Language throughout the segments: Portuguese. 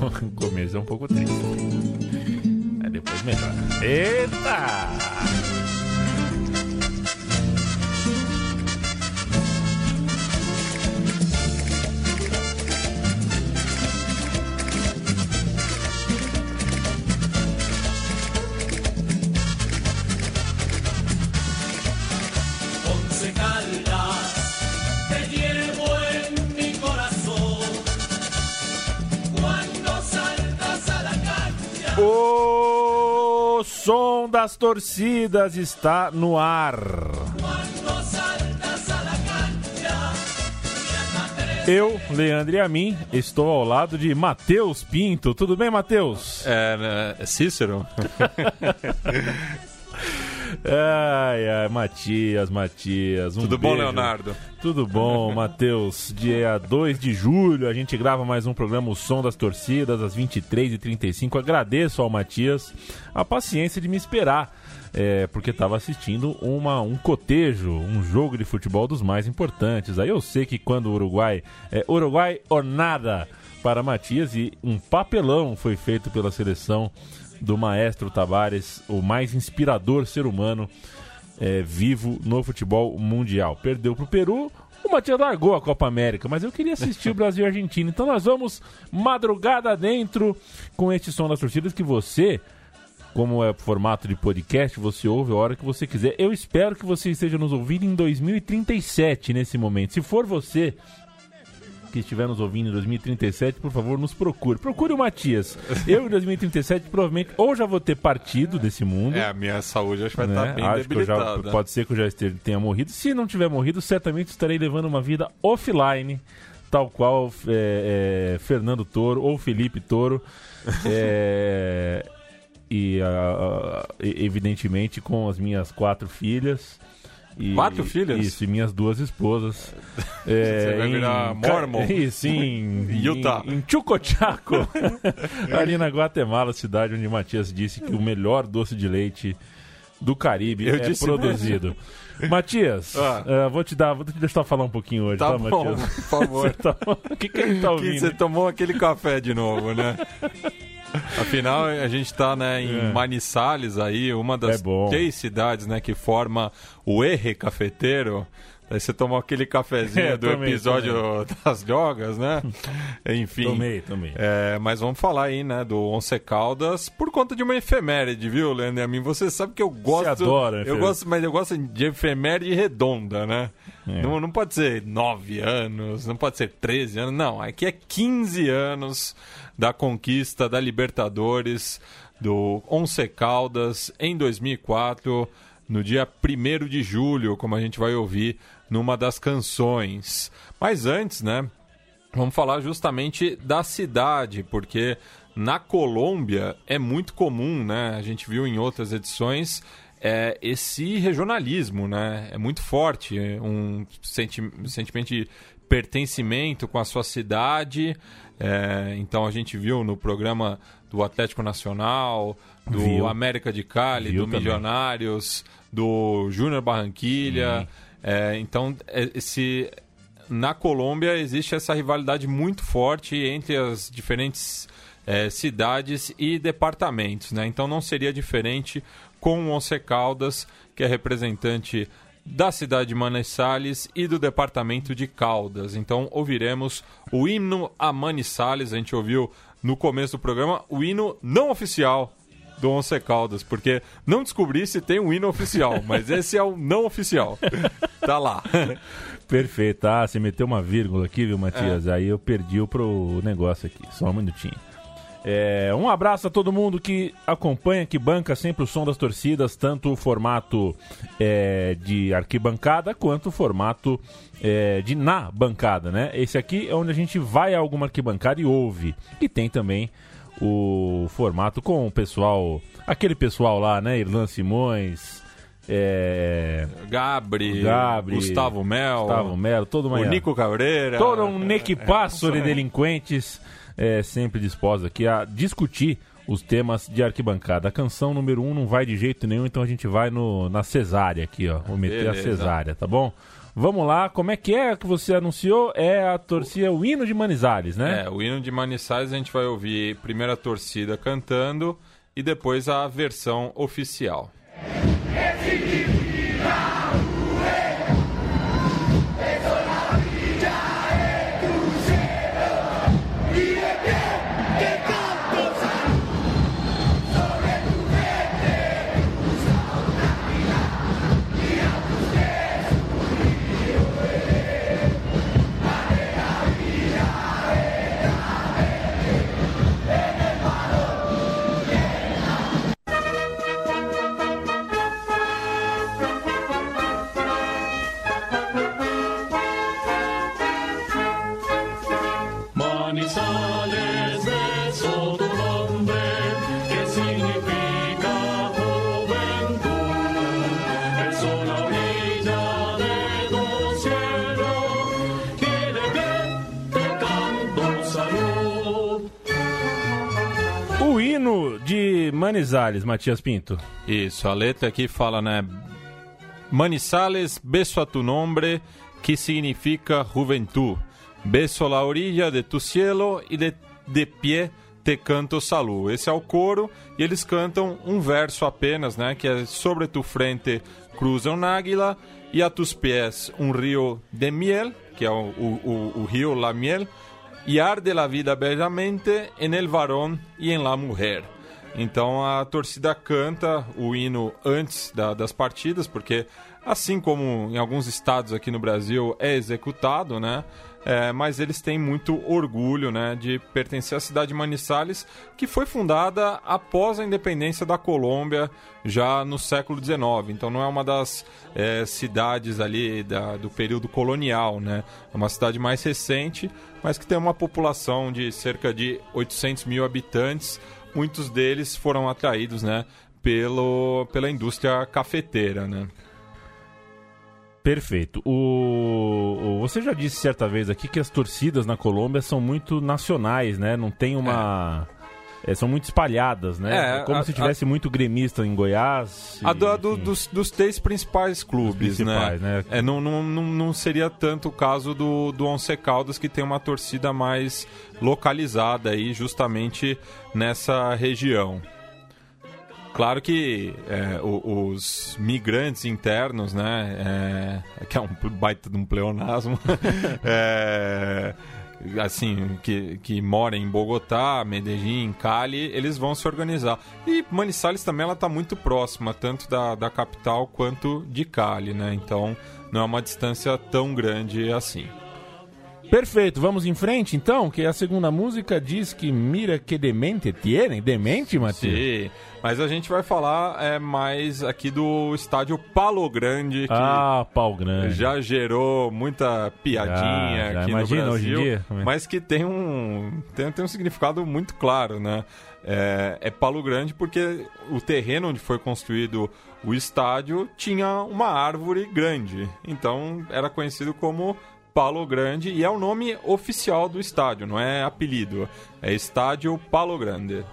O começo é um pouco triste. Aí depois melhora. Eita! Som das torcidas está no ar. Eu, Leandro e a mim, estou ao lado de Matheus Pinto. Tudo bem, Matheus? É, né, Cícero? Ai, ai, Matias, Matias. Um Tudo beijo. bom, Leonardo? Tudo bom, Matheus. Dia 2 de julho, a gente grava mais um programa O Som das Torcidas, às 23h35. Agradeço ao Matias a paciência de me esperar. É, porque estava assistindo uma, um cotejo, um jogo de futebol dos mais importantes. Aí eu sei que quando o Uruguai. É Uruguai ou nada para Matias e um papelão foi feito pela seleção do maestro Tavares, o mais inspirador ser humano é, vivo no futebol mundial. Perdeu para o Peru, o Matias largou a Copa América, mas eu queria assistir o Brasil e a Argentina. Então nós vamos madrugada dentro com este som das torcidas que você, como é formato de podcast, você ouve a hora que você quiser. Eu espero que você esteja nos ouvindo em 2037 nesse momento. Se for você que estiver nos ouvindo em 2037, por favor, nos procure. Procure o Matias. Eu em 2037 provavelmente ou já vou ter partido desse mundo. É, a minha saúde acho que vai né? estar bem Acho que eu já, debilitada. pode ser que eu já esteja, tenha morrido. Se não tiver morrido, certamente estarei levando uma vida offline, tal qual é, é, Fernando Toro ou Felipe Toro. É, e, a- a- e, evidentemente com as minhas quatro filhas. E, Quatro filhas? Isso, e minhas duas esposas. É, Você vai virar Ca- Mormon? Isso, em, Utah. Em, em Chucochaco, ali na Guatemala, cidade onde Matias disse que o melhor doce de leite do Caribe Eu é produzido. Matias, Ah. eh, vou te dar, vou te deixar falar um pouquinho hoje, tá, Tá bom, Matias? por favor. Tá- O que, que ele tá Que ouvindo? você tomou aquele café de novo, né? Afinal, a gente tá né, em É. Manizales aí, uma das É três cidades né, que forma o Erre Cafeteiro. Aí você tomou aquele cafezinho É, do tomei, episódio das drogas, né? Enfim. Tomei, tomei. É, mas vamos falar aí, né, do Once Caldas por conta de uma efeméride, viu, Leandro? A mim, você sabe que eu gosto. adora eu gosto, mas eu gosto de efeméride redonda, né? É. Não, não pode ser 9 anos, não pode ser 13 anos, não. Aqui é 15 anos da conquista da Libertadores do Once Caldas em 2004, no dia 1 de julho, como a gente vai ouvir numa das canções. Mas antes, né, Vamos falar justamente da cidade, porque na Colômbia é muito comum, né? A gente viu em outras edições é, esse regionalismo, né? É muito forte, um senti sentimento de pertencimento com a sua cidade. É, então a gente viu no programa do Atlético Nacional, do Viu. América de Cali, Viu do também. Milionários, do Júnior Barranquilha. É, então é, esse na Colômbia existe essa rivalidade muito forte entre as diferentes eh, cidades e departamentos, né? Então não seria diferente com o Once Caldas, que é representante da cidade de Manizales e do departamento de Caldas. Então ouviremos o hino a Manizales, a gente ouviu no começo do programa o hino não oficial do Once Caldas, porque não descobri se tem um hino oficial, mas esse é o não oficial. Tá lá. Perfeito. Ah, você meteu uma vírgula aqui, viu, Matias? Aí eu perdi o pro negócio aqui. Só um minutinho. É, um abraço a todo mundo que acompanha, que banca sempre o som das torcidas, tanto o formato é, de arquibancada quanto o formato é, de na bancada, né? Esse aqui é onde a gente vai a alguma arquibancada e ouve. E tem também o formato com o pessoal, aquele pessoal lá, né? Irlan Simões, é, Gabri, Gabri, Gustavo Mel, Gustavo Melo, todo o Nico Cabreira. todo um nequipaço de delinquentes é, sempre dispostos aqui a discutir os temas de arquibancada. A canção número um não vai de jeito nenhum, então a gente vai no, na cesárea aqui, ó. Vou meter Beleza. a cesárea, tá bom? Vamos lá, como é que é que você anunciou? É a torcida, o hino de Manizales, né? É, o hino de Manizales a gente vai ouvir primeiro a torcida cantando e depois a versão oficial. Manizales, Matias Pinto. Isso, a letra aqui fala, né? Manizales, beso a tu nombre, que significa juventud. Beso la orilla de tu cielo e de, de pie te canto salu. Esse é o coro e eles cantam um verso apenas, né? Que é sobre tu frente cruza um águila e a tus pés um rio de miel, que é o, o, o, o rio La Miel, e arde la vida bellamente en el varón y en la mujer. Então a torcida canta o hino antes da, das partidas, porque assim como em alguns estados aqui no Brasil é executado, né? É, mas eles têm muito orgulho né, de pertencer à cidade de Manizales, que foi fundada após a independência da Colômbia, já no século XIX. Então não é uma das é, cidades ali da, do período colonial, né? É uma cidade mais recente, mas que tem uma população de cerca de 800 mil habitantes muitos deles foram atraídos, né, pelo, pela indústria cafeteira, né? Perfeito. O, você já disse certa vez aqui que as torcidas na Colômbia são muito nacionais, né? Não tem uma. É. É, são muito espalhadas, né? É, Como a, se tivesse a, muito gremista em Goiás. A do, do, dos, dos três principais clubes, principais, né? né? É, não, não, não, não seria tanto o caso do, do Once Caldas, que tem uma torcida mais localizada aí, justamente nessa região. Claro que é, os migrantes internos, né, é, que é um baita de um pleonasmo, é, assim, que, que mora em Bogotá, Medellín, Cali, eles vão se organizar. E Manizales também ela está muito próxima, tanto da, da capital quanto de Cali, né? Então não é uma distância tão grande assim. Perfeito, vamos em frente então, que a segunda música diz que mira que demente tiene, demente, Matheus? Sim, mas a gente vai falar é, mais aqui do estádio Palo Grande, que ah, Pau Grande. já gerou muita piadinha já, já aqui no Brasil, hoje em dia, mas que tem um, tem, tem um significado muito claro, né? É, é Palo Grande porque o terreno onde foi construído o estádio tinha uma árvore grande, então era conhecido como Palo Grande e é o nome oficial do estádio, não é apelido. É Estádio Palo Grande.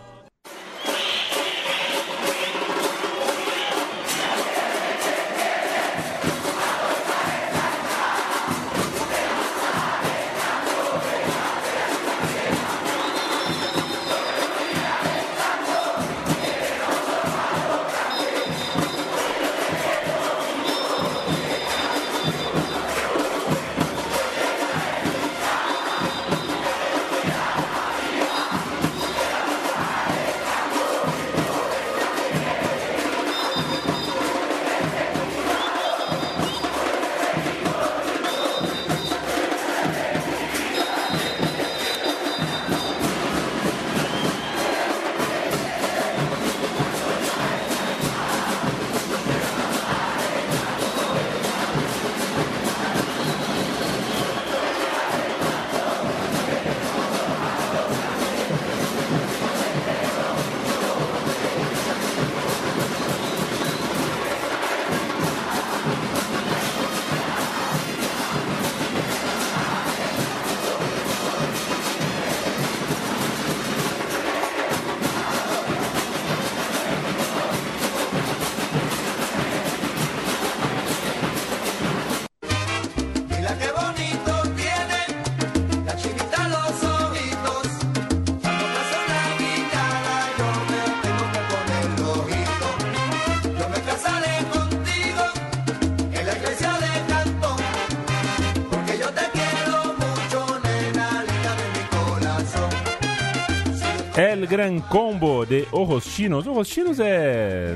Gran Combo de Orostinos. Orostinos é.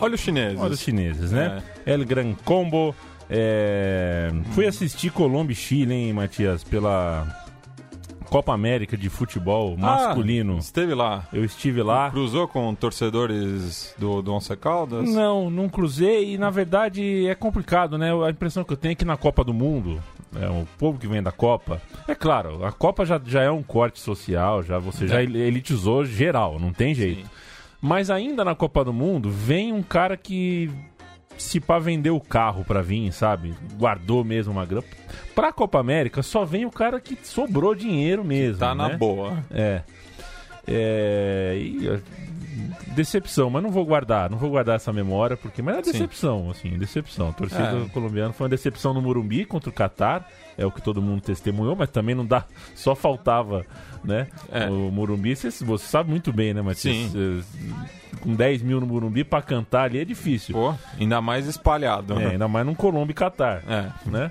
Olha os chineses. Olha os chineses, né? É. El Gran Combo. É... Fui assistir Colômbia e Chile, hein, Matias? Pela Copa América de futebol masculino. Ah, esteve lá? Eu estive lá. Cruzou com torcedores do, do Once Caldas? Não, não cruzei e na verdade é complicado, né? A impressão que eu tenho é que na Copa do Mundo, é, o povo que vem da Copa, é claro, a Copa já, já é um corte social, já você é. já elitizou geral, não tem jeito. Sim. Mas ainda na Copa do Mundo, vem um cara que se pá vendeu o carro pra vir, sabe? Guardou mesmo uma grana. Pra Copa América só vem o cara que sobrou dinheiro mesmo. Que tá né? na boa. É. É. E, decepção, mas não vou guardar, não vou guardar essa memória, porque. Mas é decepção, Sim. assim, decepção. A torcida é. colombiana foi uma decepção no Morumbi contra o Catar, é o que todo mundo testemunhou, mas também não dá. Só faltava, né? É. O Morumbi, você, você sabe muito bem, né, Matias? Sim. com 10 mil no Morumbi pra cantar ali é difícil. Pô, ainda mais espalhado. É, né? ainda mais num Colômbia e Catar. É. Né?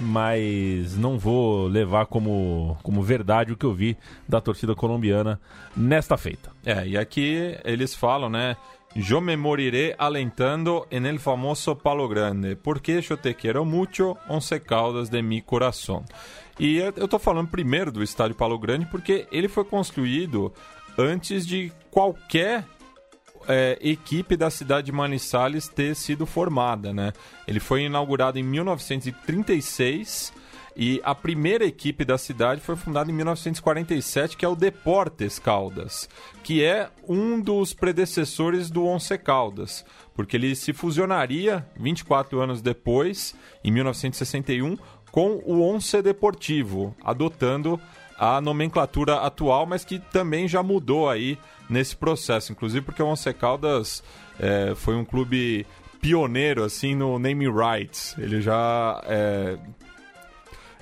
Mas não vou levar como, como verdade o que eu vi da torcida colombiana nesta feita. É, e aqui eles falam, né? Eu me moriré alentando en el famoso Palo Grande, porque eu te quero mucho, once caldas de mi coração. E eu tô falando primeiro do estádio Palo Grande porque ele foi construído antes de qualquer é, equipe da cidade de Manizales ter sido formada, né? Ele foi inaugurado em 1936 e a primeira equipe da cidade foi fundada em 1947, que é o Deportes Caldas, que é um dos predecessores do Once Caldas, porque ele se fusionaria 24 anos depois, em 1961, com o Once Deportivo, adotando a nomenclatura atual, mas que também já mudou aí nesse processo, inclusive porque o Once Caldas é, foi um clube pioneiro assim no naming rights. Ele já é,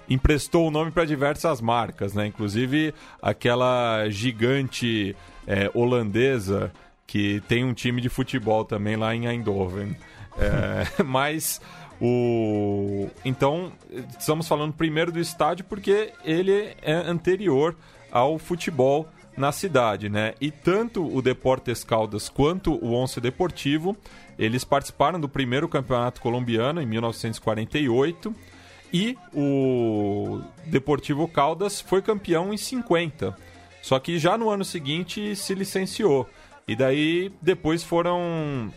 emprestou o nome para diversas marcas, né? Inclusive aquela gigante é, holandesa que tem um time de futebol também lá em Eindhoven. É, mas o então estamos falando primeiro do estádio porque ele é anterior ao futebol na cidade, né? E tanto o Deportes Caldas quanto o Once Deportivo, eles participaram do primeiro campeonato colombiano em 1948 e o Deportivo Caldas foi campeão em 50. Só que já no ano seguinte se licenciou. E daí depois foram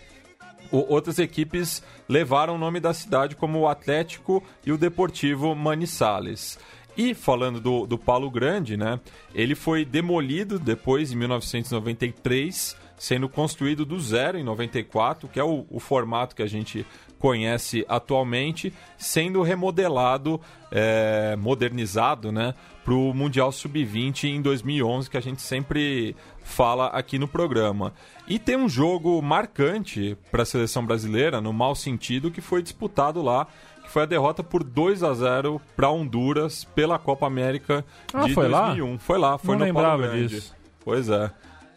outras equipes levaram o nome da cidade como o Atlético e o Deportivo Manizales. E falando do, do Paulo Grande, né? Ele foi demolido depois, em 1993, sendo construído do zero em 94, que é o, o formato que a gente conhece atualmente, sendo remodelado, é, modernizado, né? Para o Mundial Sub-20 em 2011, que a gente sempre fala aqui no programa. E tem um jogo marcante para a seleção brasileira, no mau sentido, que foi disputado lá foi a derrota por 2 a 0 para Honduras pela Copa América ah, de foi 2001. Lá? Foi lá, foi Não no lembrava Paulo Grande. disso. Pois é.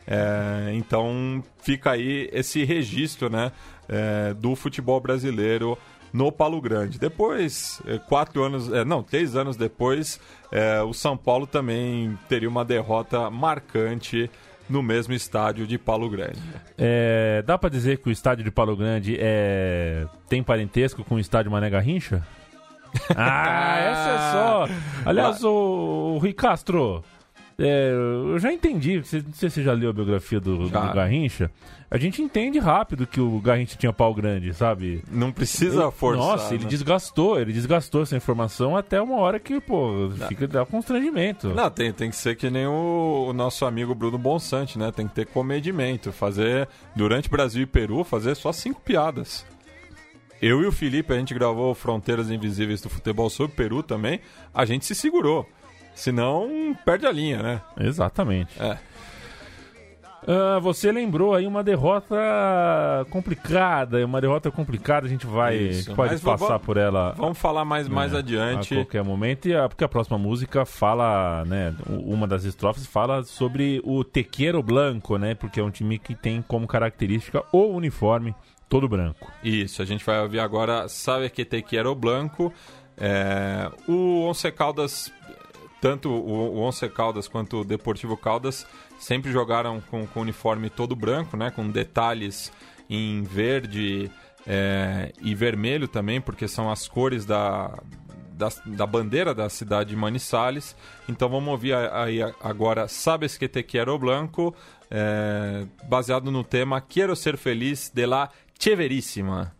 é. Então fica aí esse registro, né, é, do futebol brasileiro no Paulo Grande. Depois, é, quatro anos, é, não, três anos depois, é, o São Paulo também teria uma derrota marcante no mesmo estádio de Paulo Grande. É, dá para dizer que o estádio de Paulo Grande é, tem parentesco com o estádio Mané Garrincha? ah, essa é só. Aliás, o, o Rui Castro, é, eu já entendi, não sei se você já leu a biografia do, do, Garrincha. A gente entende rápido que o Garrincha tinha pau grande, sabe? Não precisa forçar. Nossa, né? ele desgastou, ele desgastou essa informação até uma hora que, pô, fica dá constrangimento. Não, tem, tem que ser que nem o, o nosso amigo Bruno Bonsante, né? Tem que ter comedimento. Fazer, durante Brasil e Peru, fazer só cinco piadas. Eu e o Felipe, a gente gravou Fronteiras Invisíveis do Futebol sobre Peru também. A gente se segurou. Senão, perde a linha, né? Exatamente. É. Uh, você lembrou aí uma derrota complicada, uma derrota complicada, a gente vai Isso, pode passar por ela. Vamos falar mais, né, mais adiante. A qualquer momento, e a, porque a próxima música fala, né, uma das estrofes fala sobre o Tequeiro Blanco, né, porque é um time que tem como característica o uniforme todo branco. Isso, a gente vai ouvir agora Sabe que Tequeiro Blanco. É, o Once Caldas tanto o, o Once Caldas quanto o Deportivo Caldas sempre jogaram com, com o uniforme todo branco, né? Com detalhes em verde é, e vermelho também, porque são as cores da, da, da, bandeira da cidade de Manizales. Então vamos ouvir aí agora Sabes que te quiero blanco, é, baseado no tema Quero ser feliz de la Cheveríssima.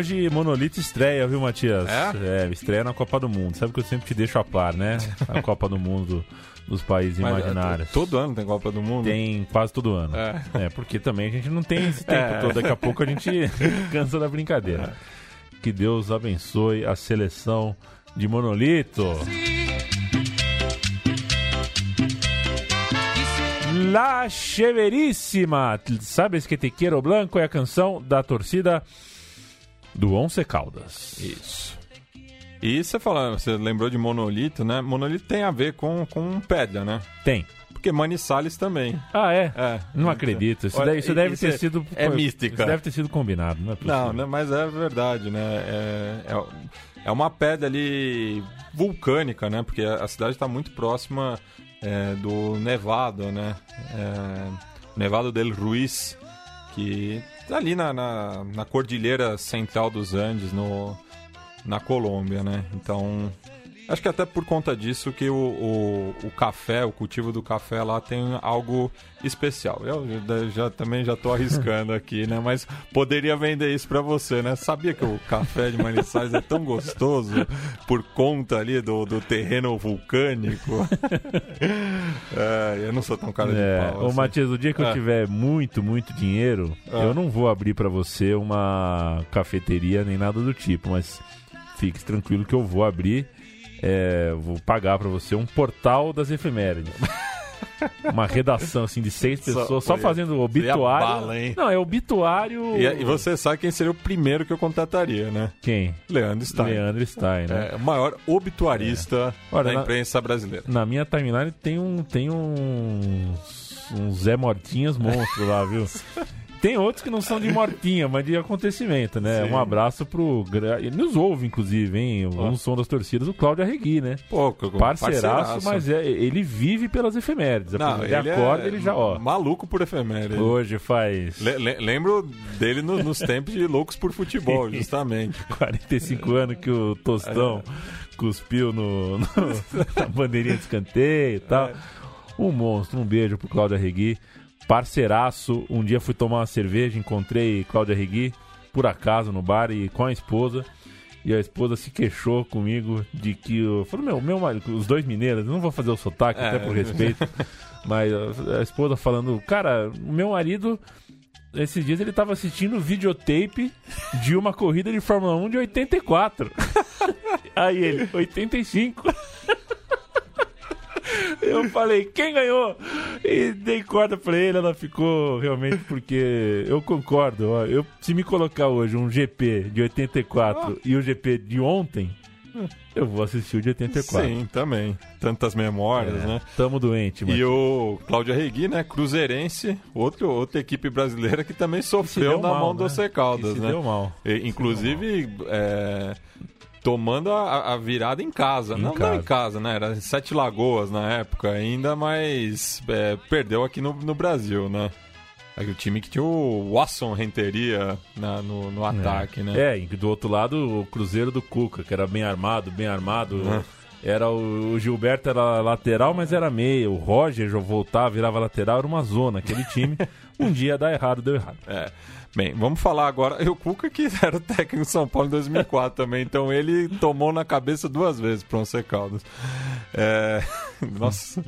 Hoje Monolito estreia, viu, Matias? É? é? estreia na Copa do Mundo. Sabe que eu sempre te deixo a par, né? A Copa do Mundo dos países Mas, imaginários. É, todo ano tem Copa do Mundo? Tem quase todo ano. É, é porque também a gente não tem esse tempo é. todo. Daqui a pouco a gente cansa da brincadeira. Que Deus abençoe a seleção de Monolito. La Cheveríssima. Sabes que te quero blanco é a canção da torcida do Once Caldas. Isso. E você falando, você lembrou de monolito, né? Monolito tem a ver com, com pedra, né? Tem. Porque Manizales também. Ah, é? é. Não acredito. Isso, Olha, deve, isso deve ter é, sido. É mística. Isso deve ter sido combinado, não é possível. Não, né, mas é verdade, né? É, é, é uma pedra ali vulcânica, né? Porque a cidade está muito próxima é, do Nevado, né? É, Nevado del Ruiz, que ali na, na, na, cordilheira central dos Andes, no, na Colômbia, né? Então Acho que até por conta disso que o, o, o, café, o cultivo do café lá tem algo especial. Eu já, também já estou arriscando aqui, né? Mas poderia vender isso para você, né? Sabia que o café de Manizales é tão gostoso por conta ali do, do terreno vulcânico? é, eu não sou tão cara é, de pau. Ô, assim. Matias, o dia que é. eu tiver muito, muito dinheiro, é. eu não vou abrir para você uma cafeteria nem nada do tipo, mas fique tranquilo que eu vou abrir é, vou pagar para você um portal das efemérides. Uma redação assim de seis pessoas só, só fazendo obituário. Bala? Não, é obituário. E, e, você sabe quem seria o primeiro que eu contrataria, né? Quem? Leandro Stein. Leandro Stein, né? É, o maior obituarista é. da imprensa brasileira. Na minha timeline tem um tem um, um Zé Mortinhas monstro lá, viu? Tem outros que não são de mortinha, mas de acontecimento, né? Sim. Um abraço pro. Ele nos ouve, inclusive, hein? Um som das torcidas, o Cláudio Arregui, né? Pô, parceiraço, parceiraço, mas é, ele vive pelas efemérides. Não, ele, ele acorda, é ele já, ó. Maluco por efemérides. Hoje faz. Le lembro dele no, nos tempos de loucos por futebol, justamente. 45 anos que o Tostão é. cuspiu no, no, na bandeirinha de escanteio e tal. É. Um monstro, um beijo pro Cláudio Arregui parceiraço. Um dia fui tomar uma cerveja, encontrei Cláudia Rigui, por acaso, no bar e com a esposa. E a esposa se queixou comigo de que eu falei, meu, meu marido, os dois mineiros, não vou fazer o sotaque, é. até por respeito. mas a esposa falando, cara, o meu marido esses dias ele tava assistindo videotape de uma corrida de Fórmula 1 de 84. Aí ele, 85. Eu falei, quem ganhou? E dei corda pra ele, ela ficou realmente porque eu concordo. Ó, eu, se me colocar hoje um GP de 84 oh. e o GP de ontem, Eu vou assistir o de 84. Sim, também. Tantas memórias, É, né? Tamo doente, E Matias. o Cláudio Arregui, né? Cruzeirense, outro, outra equipe brasileira que também sofreu deu na mal, mão né? do C Caldas, Que se né? deu mal. E, inclusive, é, tomando a, a virada em casa. Em não, casa. não em casa, né? Era Sete Lagoas na época ainda, mas é, perdeu aqui no, no Brasil, né? Aí o time que tinha o Watson Renteria na- no, no ataque, né? É, e do outro lado, o Cruzeiro do Cuca, que era bem armado, bem armado. Uhum. Era o, o Gilberto era lateral, mas era meia. O Roger voltava, virava lateral, era uma zona. Aquele time, um dia dá errado, deu errado. É. Bem, vamos falar agora. O Cuca que era o técnico de São Paulo em 2004 também, então ele tomou na cabeça duas vezes para Once Caldas. É... Nossa.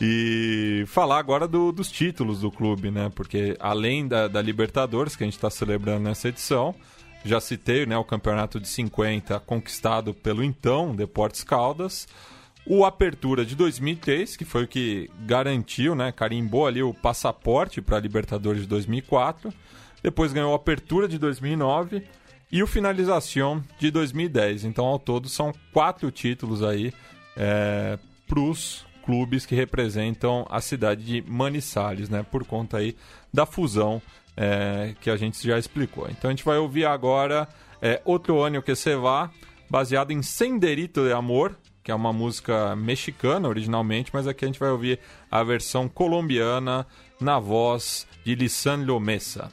E falar agora do- dos títulos do clube, né? Porque além da, da Libertadores, que a gente está celebrando nessa edição, já citei né, o campeonato de 50 conquistado pelo então Deportes Caldas. O Apertura de 2003, que foi o que garantiu, né, carimbou ali o passaporte para a Libertadores de 2004. Depois ganhou a Apertura de 2009 e o Finalização de 2010. Então, ao todo, são quatro títulos aí é, para os clubes que representam a cidade de Manizales, né, por conta aí da fusão é, que a gente já explicou. Então, a gente vai ouvir agora é, Outro Ano Que Se Vá, baseado em Senderito de Amor, que é uma música mexicana originalmente, mas aqui a gente vai ouvir a versão colombiana na voz de Lissan Lomesa.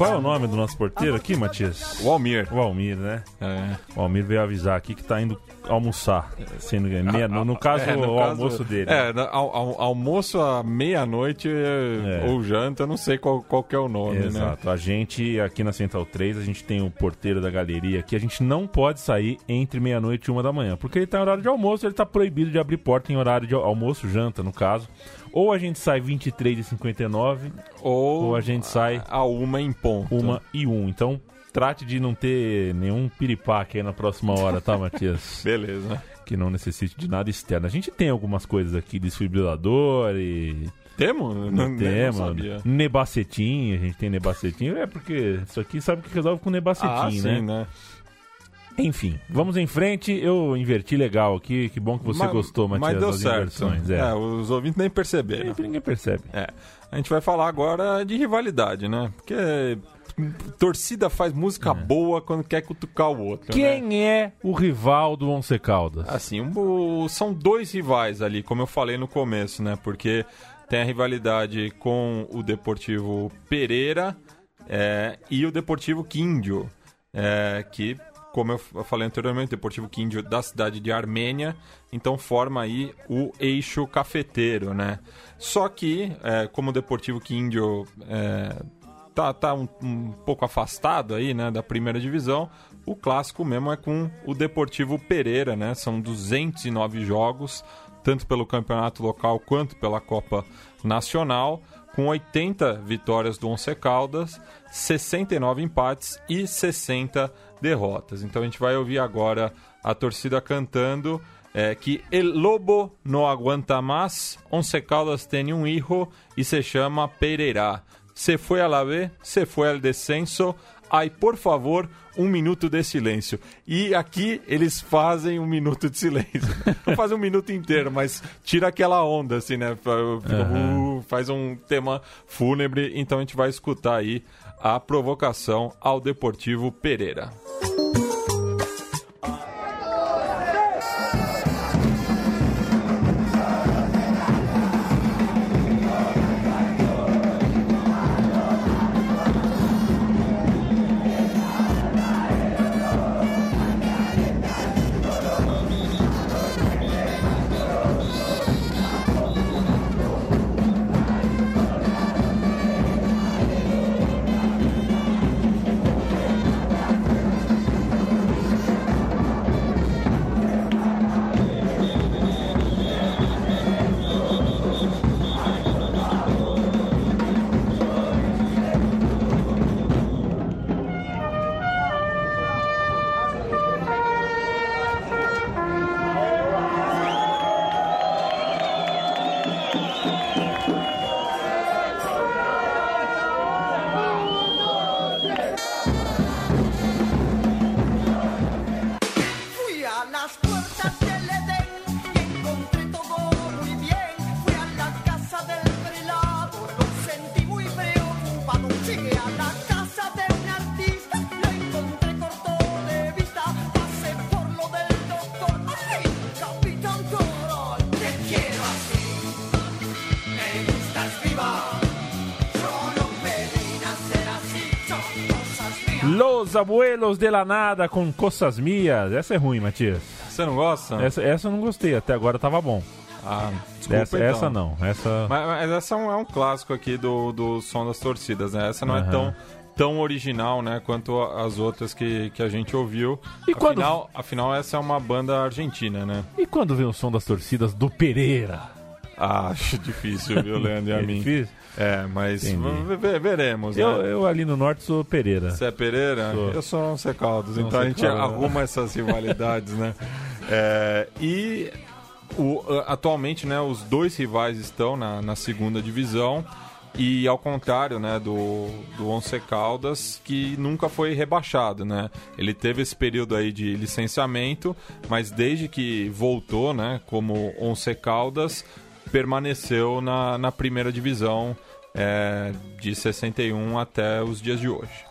Qual é o nome do nosso porteiro aqui, Matias? O Almir. O Almir, né? É. O Almir veio avisar aqui que tá indo almoçar. Sendo meia, no, no caso, É, no o caso- almoço dele. É, na- al- al- almoço à meia-noite é, É. ou janta, não sei qual, qual que é o nome, né? Exato. A gente, aqui na Central 3, a gente tem o porteiro da galeria aqui. A gente não pode sair entre meia-noite e uma da manhã. Porque ele tá em horário de almoço, ele tá proibido de abrir porta em horário de al- almoço, janta, no caso. Ou a gente sai 23 e 59, Ou, Ou a gente sai- a uma em ponto. uma e um. Então, trate de não ter nenhum piripaque aí na próxima hora, tá, Matias? Beleza. que não necessite de nada externo. A gente tem algumas coisas aqui, desfibrilador e... Temos? Não, não temos, sabia. nebacetim, a gente tem nebacetim. É porque isso aqui sabe que resolve com nebacetim, Ah, né? sim, né? Enfim, vamos em frente. Eu inverti legal aqui. Que bom que você Mas- gostou, Matias, Mas deu certo. É. É, os ouvintes nem perceberam. Ninguém percebe. É. A gente vai falar agora de rivalidade, né? Porque torcida faz música boa quando quer cutucar o outro. né? Quem é o rival do Once Caldas? Assim, um- são dois rivais ali, como eu falei no começo, né? Porque tem a rivalidade com o Deportivo Pereira é, e o Deportivo Quíndio, é, que, como eu falei anteriormente, o Deportivo Quíndio da cidade de Armênia, então forma aí o eixo cafeteiro, né? Só que, é, como o Deportivo Quíndio é, tá, tá um, um pouco afastado aí, né, da primeira divisão. O clássico mesmo é com o Deportivo Pereira, né? São 209 jogos, tanto pelo campeonato local quanto pela Copa Nacional, com 80 vitórias do Once Caldas, 69 empates e 60 derrotas. Então a gente vai ouvir agora a torcida cantando é, que El Lobo no aguanta más, Once Caldas tem um hijo e se chama Pereira. Se foi a la B, se foi al descenso, ai, por favor, um minuto de silêncio. E aqui eles fazem um minuto de silêncio. Não fazem um minuto inteiro, mas tira aquela onda, assim, né? Uhum. Uh, faz um tema fúnebre. Então a gente vai escutar aí a provocação ao Deportivo Pereira. Los Abuelos de la Nada com Coças Mias. Essa é ruim, Matias. Você não gosta? Essa, essa eu não gostei, até agora tava bom. Ah, desculpa essa, então. essa não. Essa... Mas, mas essa é um, é um clássico aqui do, do som das torcidas, né? Essa não é tão, tão original, né? Quanto as outras que, que a gente ouviu. E quando- afinal, afinal, essa é uma banda argentina, né? E quando vem o som das torcidas do Pereira? Acho difícil, viu, Leandro e a É mim? difícil? É, mas veremos, né? Eu, eu ali no norte sou Pereira. Você é Pereira? Sou. Eu sou um Secaldos, então a gente arruma essas rivalidades, né? É, e o- atualmente, né, os dois rivais estão na, na segunda divisão e ao contrário, né, do, do Once Caldas, que nunca foi rebaixado, né? Ele teve esse período aí de licenciamento, mas desde que voltou, né, como Once Caldas, permaneceu na, na primeira divisão é, de 61 até os dias de hoje.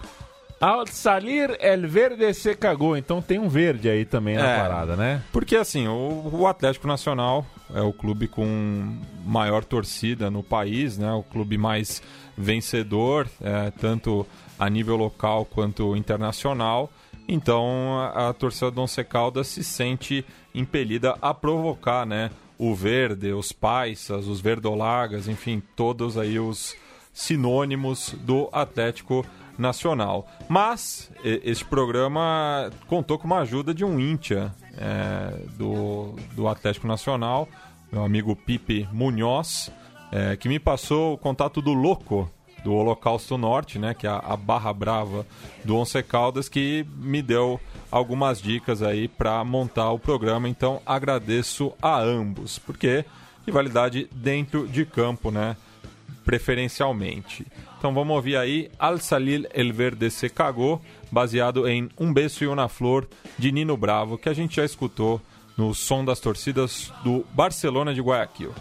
Al salir el verde se cagou. Então tem um verde aí também na É. parada, né? Porque assim, o, o Atlético Nacional é o clube com maior torcida no país, né? O clube mais vencedor, é, tanto a nível local quanto internacional. Então a, a torcida do Once Caldas se sente impelida a provocar, né? O verde, os paisas, os verdolagas, enfim, todos aí os sinônimos do Atlético Nacional. Mas este programa contou com uma ajuda de um íntia é, do, do Atlético Nacional, meu amigo Pipe Munhoz, é, que me passou o contato do Louco, do Holocausto Norte, né, que é a barra brava do Once Caldas, que me deu algumas dicas aí para montar o programa. Então agradeço a ambos, porque rivalidade dentro de campo, né? preferencialmente. Então vamos ouvir aí Al Salil El Verde Se Cagou, baseado em Um Beijo e Uma Flor, de Nino Bravo, que a gente já escutou no som das torcidas do Barcelona de Guayaquil.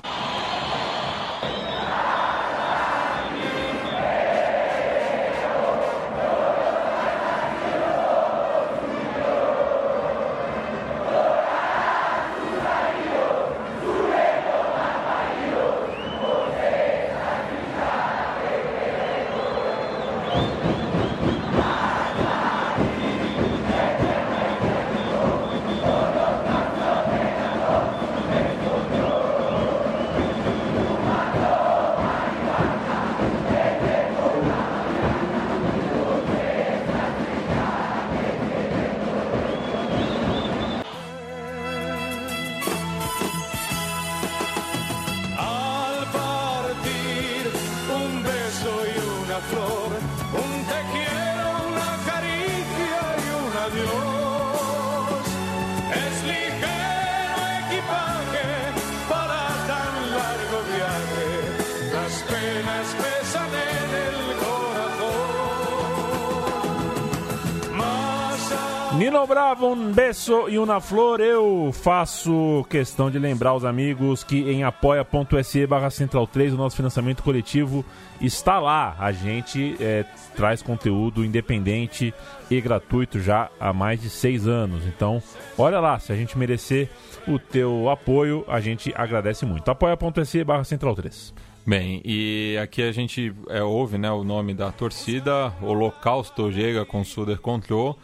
Beijo e uma flor. Eu faço questão de lembrar os amigos que em apoia.se barra central 3 o nosso financiamento coletivo está lá. A gente é, traz conteúdo independente e gratuito já há mais de seis anos. Então, olha lá, se a gente merecer o teu apoio, a gente agradece muito. apoia.se barra central 3. Bem, e aqui a gente é, ouve né, o nome da torcida, Holocausto Gega com Suder Control.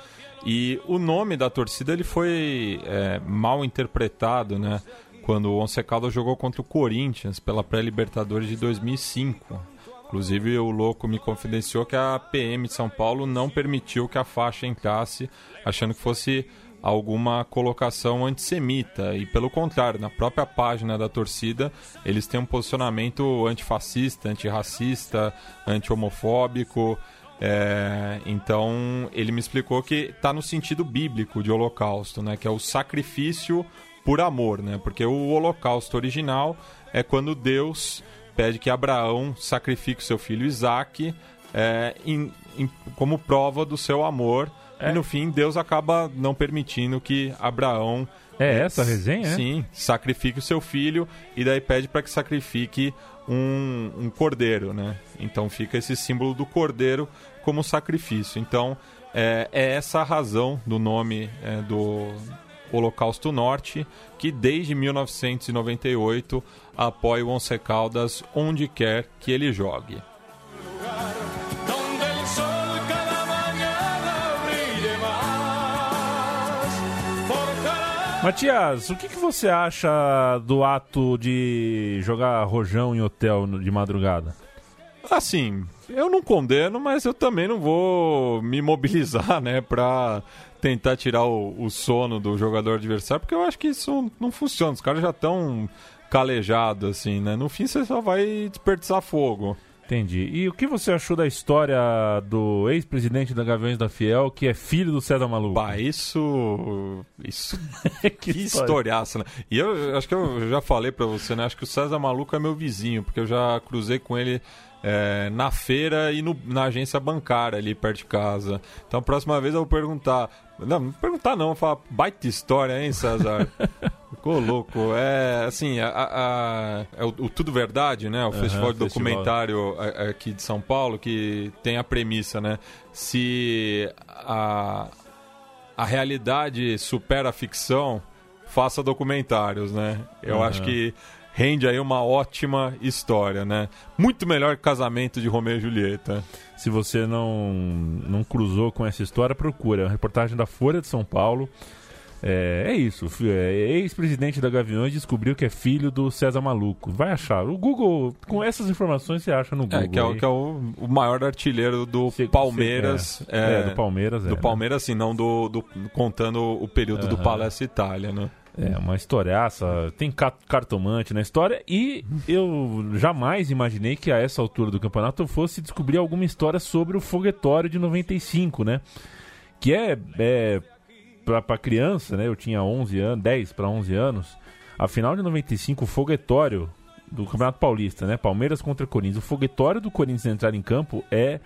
E o nome da torcida ele foi é, mal interpretado, né? Quando o Once Caldas jogou contra o Corinthians pela pré-Libertadores de 2005. Inclusive, o louco me confidenciou que a PM de São Paulo não permitiu que a faixa entrasse, achando que fosse alguma colocação antissemita. E pelo contrário, na própria página da torcida, eles têm um posicionamento antifascista, antirracista, anti-homofóbico. É, então ele me explicou que está no sentido bíblico de holocausto, né? Que é o sacrifício por amor, né? Porque o holocausto original é quando Deus pede que Abraão sacrifique seu filho Isaac é, em, em, como prova do seu amor. É. E no fim, Deus acaba não permitindo que Abraão. É essa a resenha? É? Sim, sacrifique o seu filho e daí pede para que sacrifique um, um cordeiro, né? Então fica esse símbolo do cordeiro como sacrifício. Então é, é essa a razão do nome é, do Holocausto Norte, que desde 1998 apoia o Once Caldas onde quer que ele jogue. Matias, o que, que você acha do ato de jogar rojão em hotel de madrugada? Assim, eu não condeno, mas eu também não vou me mobilizar, né, pra tentar tirar o, o sono do jogador adversário, porque eu acho que isso não funciona. Os caras já estão calejados, assim, né? No fim você só vai desperdiçar fogo. Entendi. E o que você achou da história do ex-presidente da Gaviões da Fiel, que é filho do César Maluco? Bah, isso. Isso. que historiaça, né? E eu, acho que eu já falei pra você, né? Acho que o César Maluco é meu vizinho, porque eu já cruzei com ele é, na feira e no- na agência bancária ali perto de casa. Então, a próxima vez eu vou perguntar. Não, não perguntar não, vou falar, baita história, hein, César? Ficou louco. É, assim, a, a- a- é o, o Tudo Verdade, né? O festival de festival. documentário a- aqui de São Paulo, que tem a premissa, né? Se a, a realidade supera a ficção, faça documentários, né? Eu Aham. acho que rende aí uma ótima história, né? Muito melhor que Casamento de Romeu e Julieta. Se você não, não cruzou com essa história, procura. É uma reportagem da Folha de São Paulo. É, é isso. é, Ex-presidente da Gaviões descobriu que é filho do César Maluco. Vai achar. O Google, com essas informações, você acha no Google. É, que é, o, que é o, o maior artilheiro do Se- Palmeiras. se- é, é, do Palmeiras, é, Do né? Palmeiras, assim, não do, do- contando o período do Aham. Palestra Itália, né? É, uma historiaça, tem ca- cartomante na história e eu jamais imaginei que a essa altura do campeonato eu fosse descobrir alguma história sobre o foguetório de 95, né? Que é, é pra, pra criança, né? Eu tinha 11 anos, 10 para 11 anos. A final de 95, o foguetório do Campeonato Paulista, né? Palmeiras contra Corinthians. O foguetório do Corinthians entrar em campo é,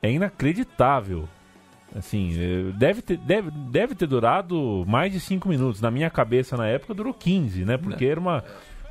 é inacreditável. Assim, eh, deve ter, deve, deve ter durado mais de 5 minutos. Na minha cabeça, na época, durou 15, né? Porque era uma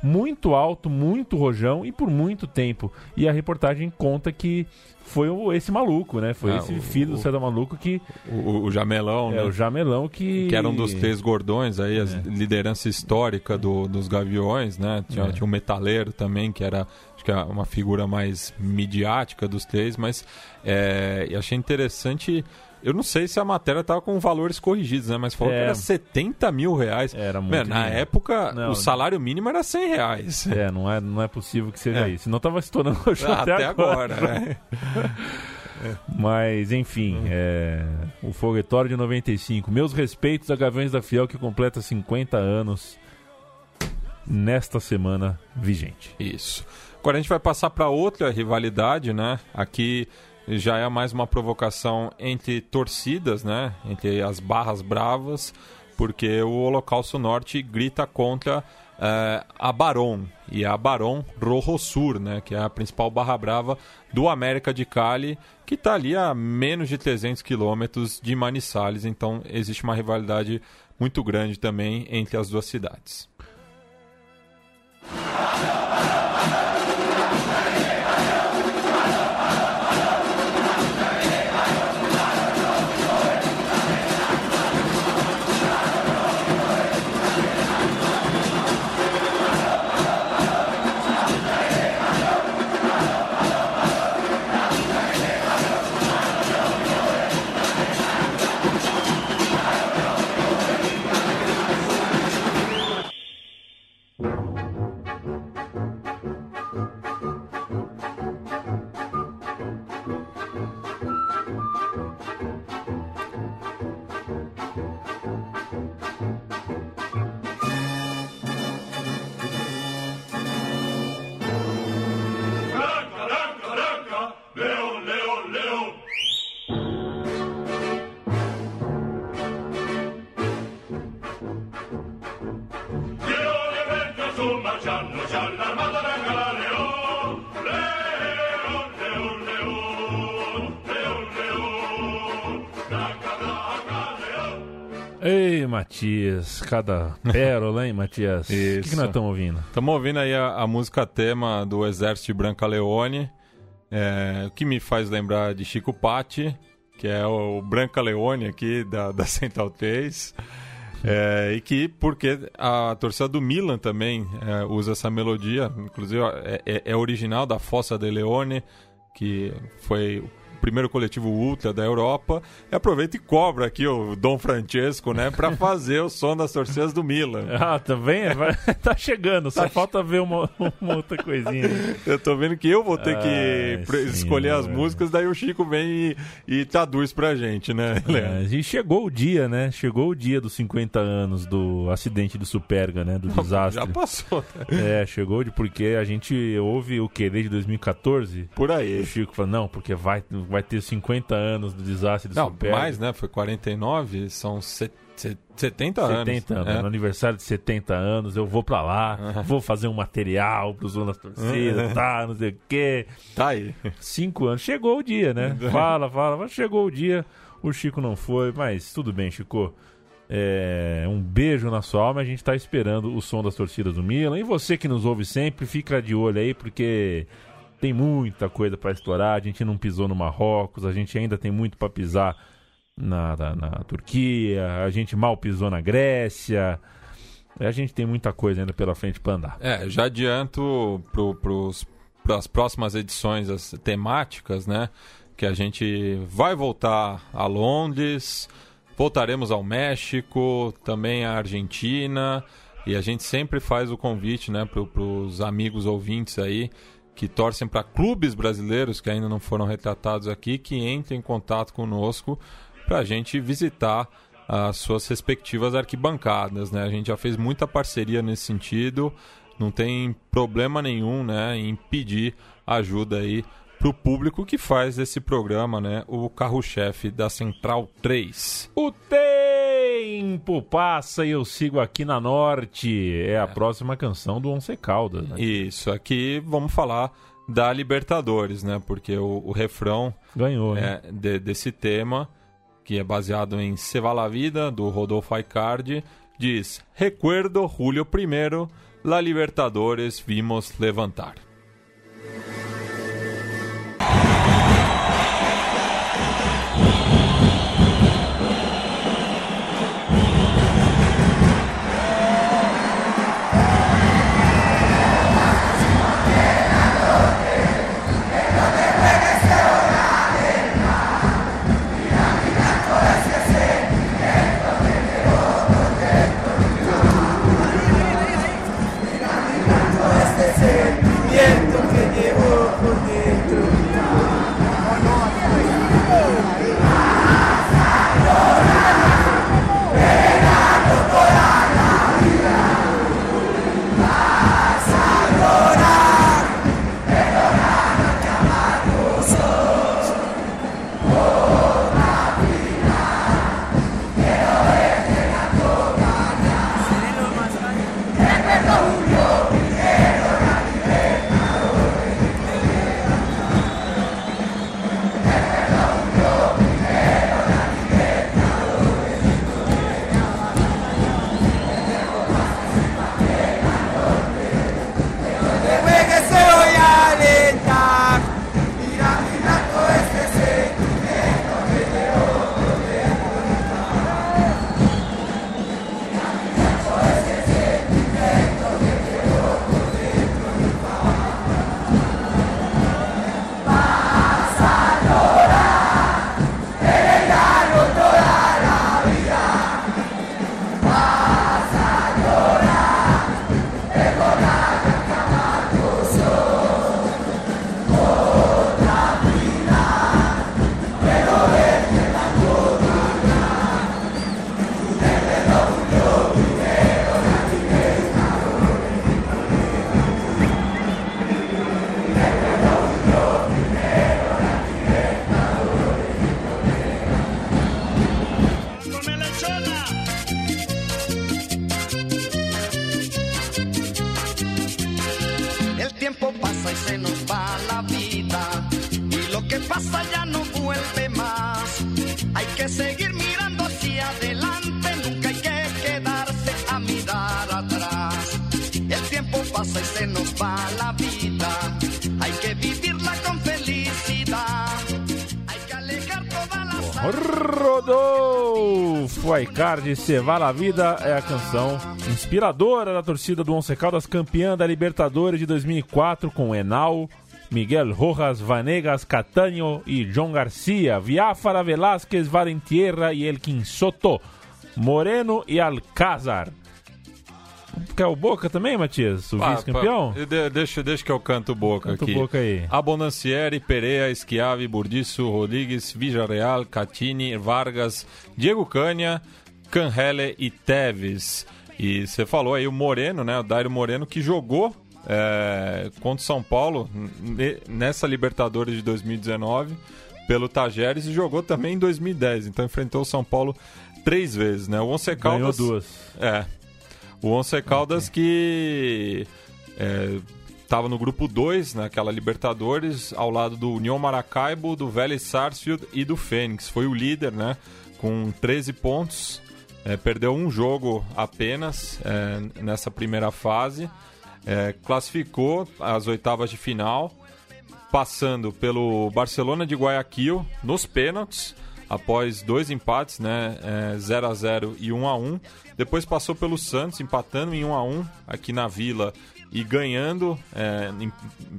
muito alto, muito rojão e por muito tempo. E a reportagem conta que foi esse maluco, né? Foi Ah, esse o- filho do César Maluco que O, o Jamelão, é né? o Jamelão que... Que era um dos três gordões aí, a É. liderança histórica do- dos Gaviões, né? Tinha, É. tinha um metaleiro também, que era acho que é uma figura mais midiática dos três, mas é, achei interessante. Eu não sei se a matéria tava com valores corrigidos, né? Mas falou É. que era 70 mil reais. Era muito Mano, na época, Não, o salário mínimo era 100 reais. É, não é, não é possível que seja É. isso. Senão tava estourando o show até, Até agora. agora, né? Mas, enfim, é, o Foguetório de 95. Meus respeitos a Gaviões da Fiel, que completa 50 anos nesta semana vigente. Isso. Agora a gente vai passar para outra rivalidade, né? Aqui já é mais uma provocação entre torcidas, né? Entre as barras bravas, porque o Holocausto Norte grita contra é, a Baron, e a Baron Rojo Sur, né, que é a principal barra brava do América de Cali, que está ali a menos de 300 quilômetros de Manizales, então existe uma rivalidade muito grande também entre as duas cidades. Matias, cada pérola, hein, Matias? O que, que nós estamos ouvindo? Estamos ouvindo aí a, a música tema do Exército de Branca Leone, é, o que me faz lembrar de Chico Patti, que é o Branca Leone aqui da, da Central 3. É, e que, porque a torcida do Milan também é, usa essa melodia, inclusive é, é- é original da Fossa de Leone, que foi o primeiro coletivo ultra da Europa. E aproveita e cobra aqui o Dom Francesco, né, para fazer o som das torcidas do Milan. Ah, também? Vai- tá chegando, só falta ver uma, uma outra coisinha. Eu tô vendo que eu vou ter que Ai, pre- escolher as senhora. músicas, daí o Chico vem e, e traduz pra gente, né, Leandro? É, e chegou o dia, né? Chegou o dia dos 50 anos do acidente do Superga, né? Do desastre. Já passou, né? É, chegou de porque a gente ouve o que desde 2014. Por O aí. Chico falou, não, porque vai, vai ter 50 anos do desastre do Não, mais, né? Foi 49, são set, set, 70 anos. 70 anos, né? no aniversário de 70 anos, eu vou pra lá, vou fazer um material pros donos das torcidas, tá, não sei o quê. Tá aí. Cinco anos, chegou o dia, né? Fala, fala, mas chegou o dia, o Chico não foi, mas tudo bem, Chico. É, um beijo na sua alma, a gente tá esperando o som das torcidas do Milan. E você que nos ouve sempre, fica de olho aí, porque tem muita coisa pra explorar. A gente não pisou no Marrocos, a gente ainda tem muito pra pisar na, na, na Turquia, a gente mal pisou na Grécia. A gente tem muita coisa ainda pela frente pra andar. É, já adianto pros, pras próximas edições as temáticas, né? Que a gente vai voltar a Londres, voltaremos ao México, também à Argentina, e a gente sempre faz o convite, né, pro, pros amigos ouvintes aí que torcem para clubes brasileiros que ainda não foram retratados aqui, que entrem em contato conosco para a gente visitar as suas respectivas arquibancadas, né? A gente já fez muita parceria nesse sentido, não tem problema nenhum, né, em pedir ajuda aí para o público que faz desse programa, né, o carro-chefe da Central 3. O tempo passa e eu sigo aqui na Norte. É a próxima canção do Once Caldas. Né? Isso, aqui vamos falar da Libertadores, né? Porque o, o refrão Ganhou, né? é, de- desse tema, que é baseado em Se va la vida, do Rodolfo Aicardi, diz: Recuerdo Julio I, la Libertadores vimos levantar. Pasa y se nos va la vida. Hay que vivirla con felicidad. Hay que alejar todas las Rodolfo Aicardi, Cevala a Vida é a canção inspiradora da torcida do Once Caldas, campeã da Libertadores de 2004 com Enal, Miguel Rojas, Vanegas, Catanho e John Garcia, Viáfara, Velázquez, Valentierra e Elkin Soto, Moreno e Alcázar. Quer o Boca também, Matias? O Ah, vice-campeão? deixa, deixa que eu canto boca Canta o aqui. Boca aí. Abonancieri, Pereira, Schiavi, Burdiço, Rodrigues, Villarreal, Catini, Vargas, Diego Cândia, Canhele e Teves. E você falou aí o Moreno, né? O Dairo Moreno que jogou é, contra o São Paulo ne- nessa Libertadores de 2019 pelo Tajeres e jogou também em 2010. Então enfrentou o São Paulo três vezes, né? O Once Ganhou Caldas... duas. É. O Once Caldas que estava no grupo 2 naquela Libertadores, ao lado do União Maracaibo, do Vélez Sarsfield e do Fênix. Foi o líder, né? Com 13 pontos. É, perdeu um jogo apenas é, nessa primeira fase. É, classificou às oitavas de final, passando pelo Barcelona de Guayaquil nos pênaltis, após dois empates, né, é, 0 a 0 e 1 a 1. Depois passou pelo Santos, empatando em 1 a 1 aqui na Vila e ganhando é,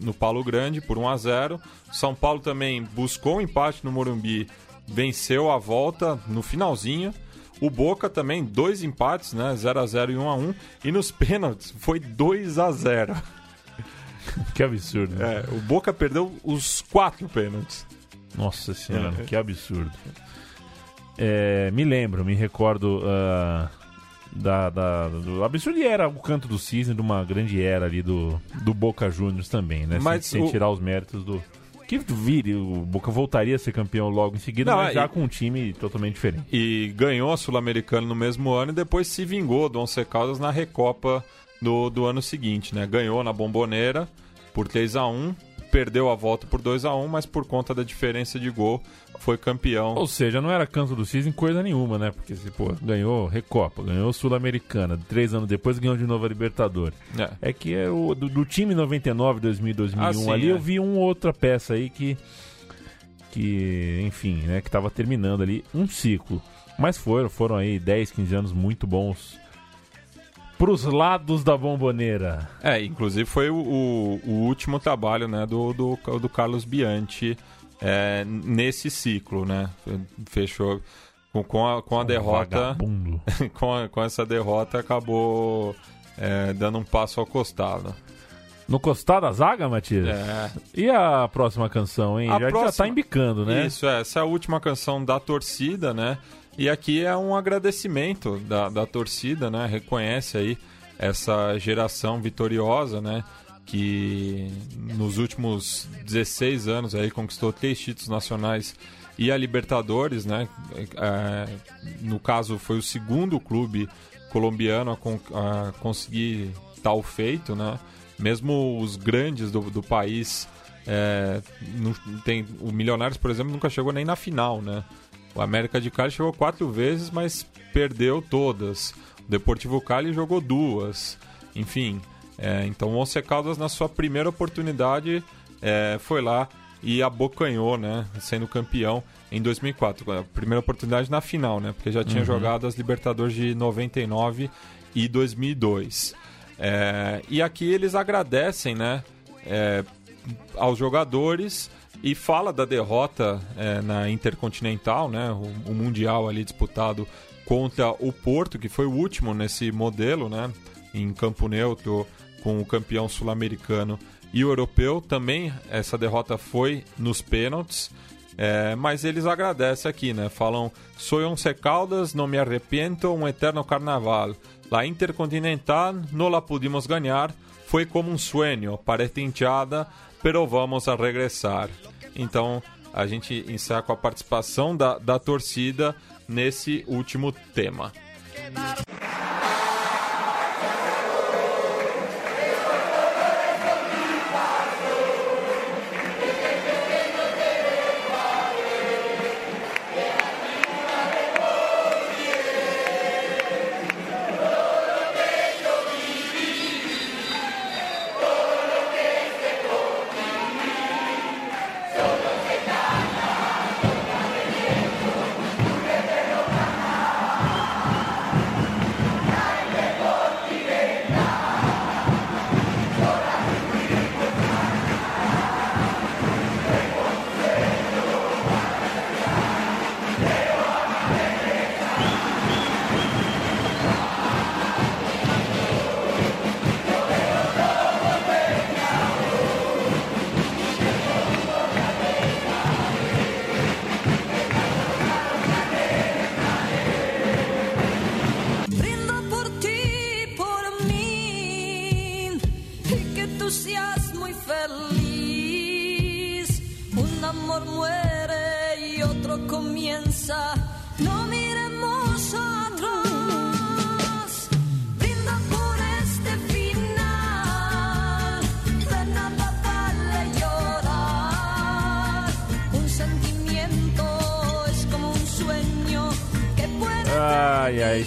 no Paulo Grande por 1 a 0. São Paulo também buscou um empate no Morumbi, venceu a volta no finalzinho. O Boca também dois empates, né, 0 a 0 e 1 a 1, e nos pênaltis foi 2 a 0. Que absurdo. né? É, o Boca perdeu os quatro pênaltis. Nossa senhora, É. que absurdo. É, me lembro, me recordo ah, da, da- do absurdo e era o canto do cisne de uma grande era ali do, do Boca Juniors também, né? Mas sem, sem o- tirar os méritos do. Que vire, o Boca voltaria a ser campeão logo em seguida, Não, mas já e- com um time totalmente diferente. E ganhou a Sul-Americana no mesmo ano e depois se vingou do Once Caldas na Recopa do, do ano seguinte, né? Ganhou na Bomboneira por 3 a 1 perdeu a volta por 2 a 1 mas por conta da diferença de gol foi campeão. Ou seja, não era canto do cisne coisa nenhuma, né? Porque se, pô, ganhou Recopa, ganhou Sul-Americana, três anos depois ganhou de novo a Libertadores. É. É que é o, do, do time 99, 2000, 2001 Ah, sim, ali, é. eu vi uma outra peça aí que, que enfim, né, que tava terminando ali um ciclo. Mas foram, foram aí 10, 15 anos muito bons pros lados da bomboneira. É, inclusive foi o, o- o último trabalho né, do, do, do Carlos Bianchi é, nesse ciclo, né? Fechou com, com a, com a derrota. Vagabundo. com, a- com essa derrota acabou é, dando um passo ao costado. No costado da zaga, Matias? É, E a próxima canção, hein? A já, já próxima- tá embicando, né? Isso, é, essa é a última canção da torcida, né? E aqui é um agradecimento da, da torcida, né? Reconhece aí essa geração vitoriosa, né? Que nos últimos 16 anos aí conquistou três títulos nacionais e a Libertadores, né? É, no caso, foi o segundo clube colombiano a, con- a conseguir tal feito, né? Mesmo os grandes do, do país é, tem, o Milionários, por exemplo, nunca chegou nem na final, né? O América de Cali chegou quatro vezes, mas perdeu todas. O Deportivo Cali jogou duas. Enfim, é, então o Once Caldas, na sua primeira oportunidade, é, foi lá e abocanhou, né? Sendo campeão em 2004. A primeira oportunidade na final, né? Porque já tinha jogado as Libertadores de 99 e 2002. É, e aqui eles agradecem, né? é, aos jogadores e fala da derrota é, na Intercontinental, né, o, o mundial ali disputado contra o Porto, que foi o último nesse modelo, né, em campo neutro com o campeão sul-americano e o europeu. Também essa derrota foi nos pênaltis. É, mas eles agradecem aqui, né? Falam: Soy once caldas, não me arrepiento, um eterno carnaval. La Intercontinental não la pudimos ganhar, foi como um sueño para esta hinchada, pero vamos a regressar. Então a gente encerra com a participação da, da torcida nesse último tema.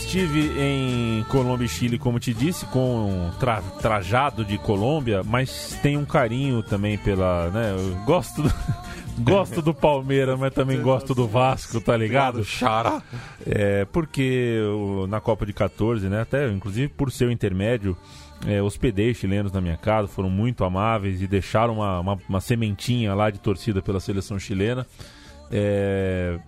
Estive em Colômbia e Chile, como te disse, com tra- trajado de Colômbia, mas tenho um carinho também pela, né, eu gosto do, gosto do Palmeiras, mas também gosto do Vasco, tá ligado? Xará. É, porque o- na Copa de 14, né, até inclusive por seu intermédio, é, hospedei chilenos na minha casa, foram muito amáveis e deixaram uma, uma, uma sementinha lá de torcida pela seleção chilena. É,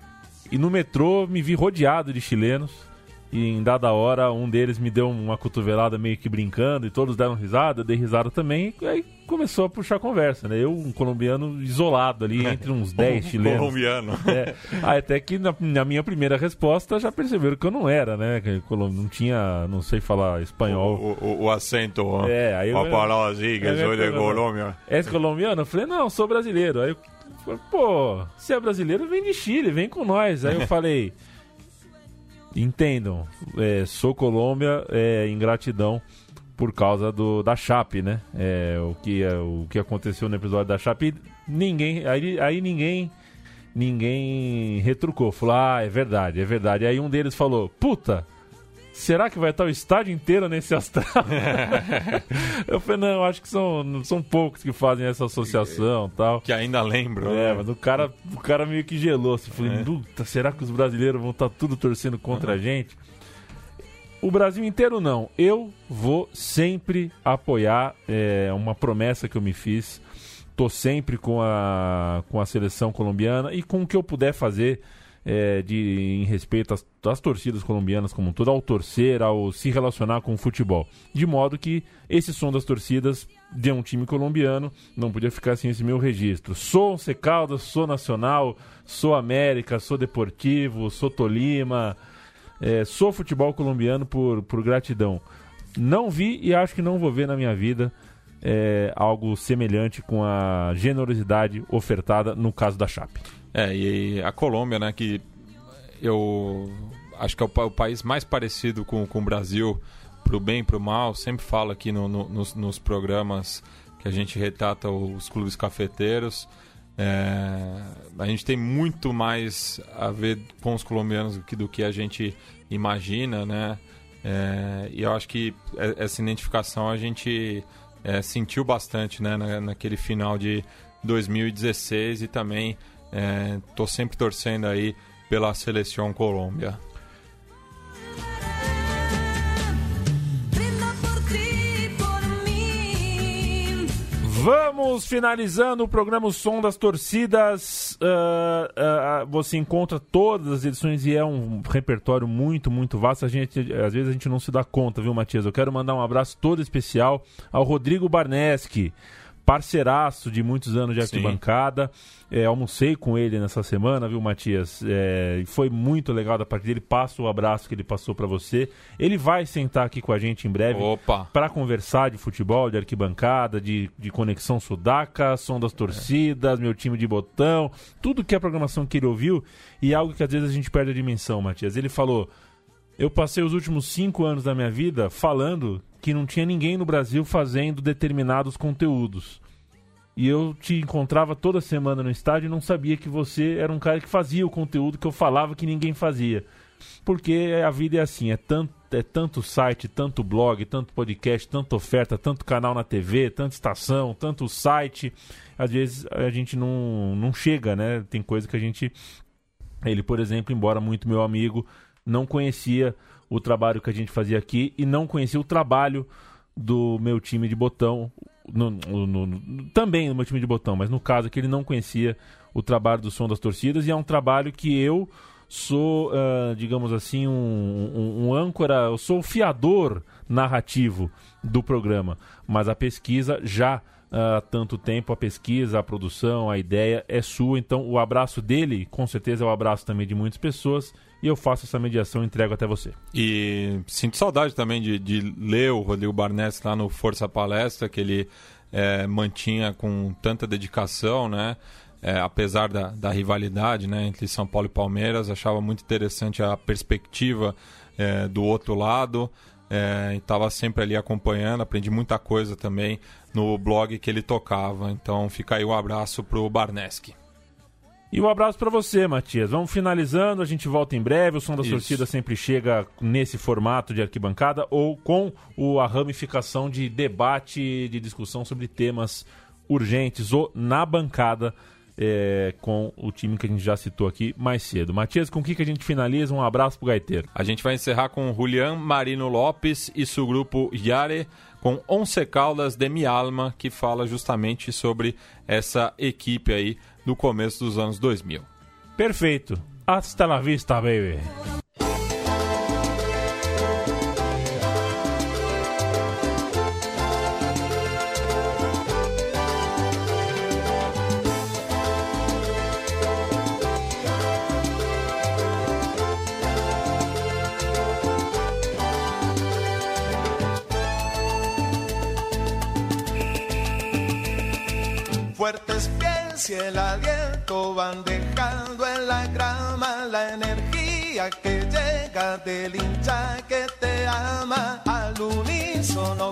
e no metrô me vi rodeado de chilenos. E em dada hora, um deles me deu uma cotovelada meio que brincando, e todos deram risada, eu dei risada também, e aí começou a puxar conversa, né? Eu, um colombiano isolado ali, entre uns 10 chilenos. Colombiano. É. Até que na, na minha primeira resposta já perceberam que eu não era, né? Que não tinha, não sei falar espanhol. O, o, o acento, ó. É, aí eu- Uma palavra assim, que É, sou de é, Colômbia. És colombiano? Eu falei, não, sou brasileiro. Aí eu falei, pô, se é brasileiro, vem de Chile, vem com nós. Aí eu falei, entendam, é, sou Colômbia, é, ingratidão por causa do, da Chape, né? É, o, que, é, o que aconteceu no episódio da Chape, ninguém, aí, aí ninguém, ninguém retrucou. Falou, ah, é verdade, é verdade. Aí um deles falou, puta, será que vai estar o estádio inteiro nesse astral? eu falei, não, acho que são, são poucos que fazem essa associação e tal. Que ainda lembro, É, né? mas o cara, o cara meio que gelou. Assim, falei, puta, será que os brasileiros vão estar tudo torcendo contra a gente? O Brasil inteiro não. Eu vou sempre apoiar. É uma promessa que eu me fiz. Tô sempre com a, com a seleção colombiana e com o que eu puder fazer é, de, em respeito às, às torcidas colombianas como um todo, ao torcer, ao se relacionar com o futebol. De modo que esse som das torcidas de um time colombiano não podia ficar sem esse meu registro. Sou Once Caldas, sou Nacional, sou América, sou Deportivo, sou Tolima, é, sou futebol colombiano por, por gratidão. Não vi e acho que não vou ver na minha vida é, algo semelhante com a generosidade ofertada no caso da Chape. É, e a Colômbia, né, que eu acho que é o, o país mais parecido com, com o Brasil, pro bem e pro mal, sempre falo aqui no- no- nos, nos programas que a gente retrata os clubes cafeteiros. É, a gente tem muito mais a ver com os colombianos do que, do que a gente imagina, né? É, e eu acho que e- essa identificação a gente é, sentiu bastante, né? Na, naquele final de 2016 e também estou sempre torcendo aí pela seleção Colômbia. Vamos finalizando o programa O Som das Torcidas. Ah, ah, você encontra todas as edições e é um repertório muito, muito vasto. A gente, às vezes a gente não se dá conta, viu, Matias? Eu quero mandar um abraço todo especial ao Rodrigo Barneski, parceiraço de muitos anos de arquibancada. É, almocei com ele nessa semana, viu, Matias? É, foi muito legal da parte dele. Passo o abraço que ele passou para você. Ele vai sentar aqui com a gente em breve para conversar de futebol, de arquibancada, de, de conexão sudaca, som das torcidas, meu time de botão, tudo que é a programação que ele ouviu e algo que às vezes a gente perde a dimensão, Matias. Ele falou: Eu passei os últimos cinco anos da minha vida falando que não tinha ninguém no Brasil fazendo determinados conteúdos. E eu te encontrava toda semana no estádio e não sabia que você era um cara que fazia o conteúdo que eu falava que ninguém fazia. Porque a vida é assim, é tanto, é tanto site, tanto blog, tanto podcast, tanta oferta, tanto canal na TV, tanta estação, tanto site. Às vezes a gente não, não chega, né? Tem coisa que a gente. Ele, por exemplo, embora muito meu amigo, não conhecia o trabalho que a gente fazia aqui e não conhecia o trabalho do meu time de botão. no- no- no- também no meu time de botão, mas no caso que ele não conhecia o trabalho do som das torcidas e é um trabalho que eu sou, ah, digamos assim, um, um, um âncora, eu sou o fiador narrativo do programa, mas a pesquisa já há tanto tempo, a pesquisa, a produção, a ideia é sua, então o abraço dele, com certeza é o abraço também de muitas pessoas e eu faço essa mediação e entrego até você. E sinto saudade também de, de ler o Rodrigo Barnes lá no Força Palestra, que ele é, mantinha com tanta dedicação, né? É, apesar da, da rivalidade né, entre São Paulo e Palmeiras, achava muito interessante a perspectiva é, do outro lado. É, estava sempre ali acompanhando, aprendi muita coisa também no blog que ele tocava. Então fica aí o um abraço pro Barneski. E um abraço para você, Matias. Vamos finalizando, a gente volta em breve. O som da Isso. torcida sempre chega nesse formato de arquibancada ou com a ramificação de debate, de discussão sobre temas urgentes ou na bancada é, com o time que a gente já citou aqui mais cedo. Matias, com o que, que a gente finaliza? Um abraço pro Gaiteiro. A gente vai encerrar com Julián Marino Lopes e seu grupo Yare com Once Caldas de Mi Alma, que fala justamente sobre essa equipe aí do começo dos anos 2000. Perfeito. Hasta la vista, baby. Fuertes y el aliento van dejando en la grama la energía que llega del hincha que te ama. Al unísono